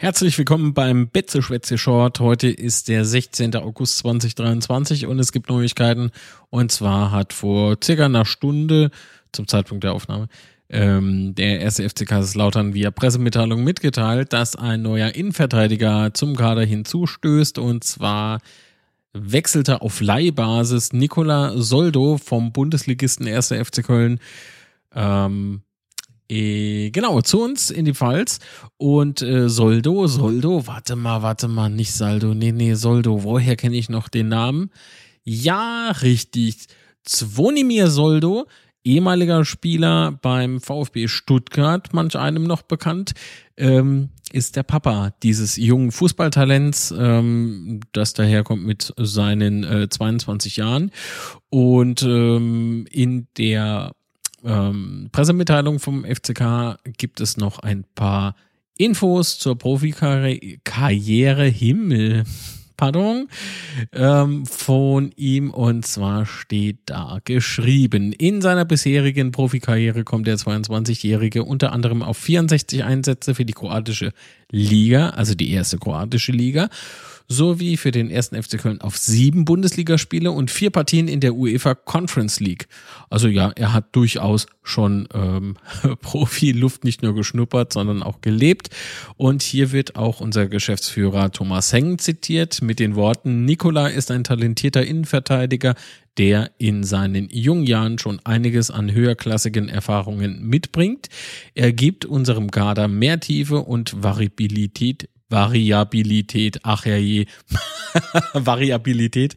Herzlich willkommen beim Betze Schwätze Short. Heute ist der 16. August 2023 und es gibt Neuigkeiten. Und zwar hat vor circa einer Stunde zum Zeitpunkt der Aufnahme ähm, der erste FC Kaiserslautern via Pressemitteilung mitgeteilt, dass ein neuer Innenverteidiger zum Kader hinzustößt und zwar wechselte auf Leihbasis Nicola Soldo vom Bundesligisten 1. FC Köln ähm, äh, genau, zu uns in die Pfalz. Und äh, Soldo, Soldo, warte mal, warte mal, nicht Saldo, nee, nee, Soldo, woher kenne ich noch den Namen? Ja, richtig. Zvonimir Soldo, ehemaliger Spieler beim VfB Stuttgart, manch einem noch bekannt, ähm, ist der Papa dieses jungen Fußballtalents, ähm, das daherkommt mit seinen äh, 22 Jahren. Und ähm, in der ähm, Pressemitteilung vom FCK gibt es noch ein paar Infos zur Profikarriere Himmel. Pardon, ähm, von ihm und zwar steht da geschrieben. In seiner bisherigen Profikarriere kommt der 22-Jährige unter anderem auf 64 Einsätze für die kroatische Liga, also die erste kroatische Liga sowie für den ersten FC Köln auf sieben Bundesligaspiele und vier Partien in der UEFA Conference League. Also ja, er hat durchaus schon ähm, Profi-Luft nicht nur geschnuppert, sondern auch gelebt. Und hier wird auch unser Geschäftsführer Thomas Heng zitiert mit den Worten, Nikola ist ein talentierter Innenverteidiger, der in seinen jungen Jahren schon einiges an höherklassigen Erfahrungen mitbringt. Er gibt unserem Kader mehr Tiefe und Variabilität Variabilität, ach ja je, Variabilität,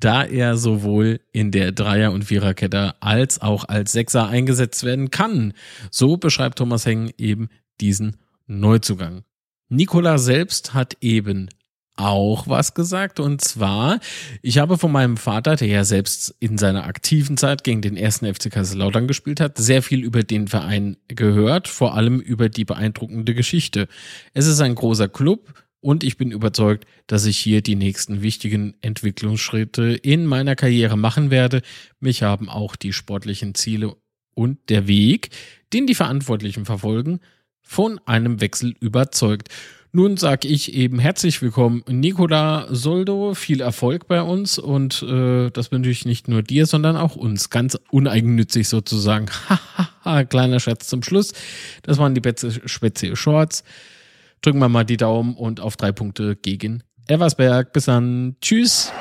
da er sowohl in der Dreier- und Viererkette als auch als Sechser eingesetzt werden kann. So beschreibt Thomas Heng eben diesen Neuzugang. Nikola selbst hat eben auch was gesagt. Und zwar, ich habe von meinem Vater, der ja selbst in seiner aktiven Zeit gegen den ersten FC Kaiserslautern gespielt hat, sehr viel über den Verein gehört, vor allem über die beeindruckende Geschichte. Es ist ein großer Club und ich bin überzeugt, dass ich hier die nächsten wichtigen Entwicklungsschritte in meiner Karriere machen werde. Mich haben auch die sportlichen Ziele und der Weg, den die Verantwortlichen verfolgen, von einem Wechsel überzeugt. Nun sage ich eben herzlich willkommen, Nicola Soldo. Viel Erfolg bei uns und äh, das wünsche ich nicht nur dir, sondern auch uns. Ganz uneigennützig sozusagen. Kleiner Scherz zum Schluss. Das waren die Spätze Shorts. Drücken wir mal die Daumen und auf drei Punkte gegen Eversberg. Bis dann. Tschüss.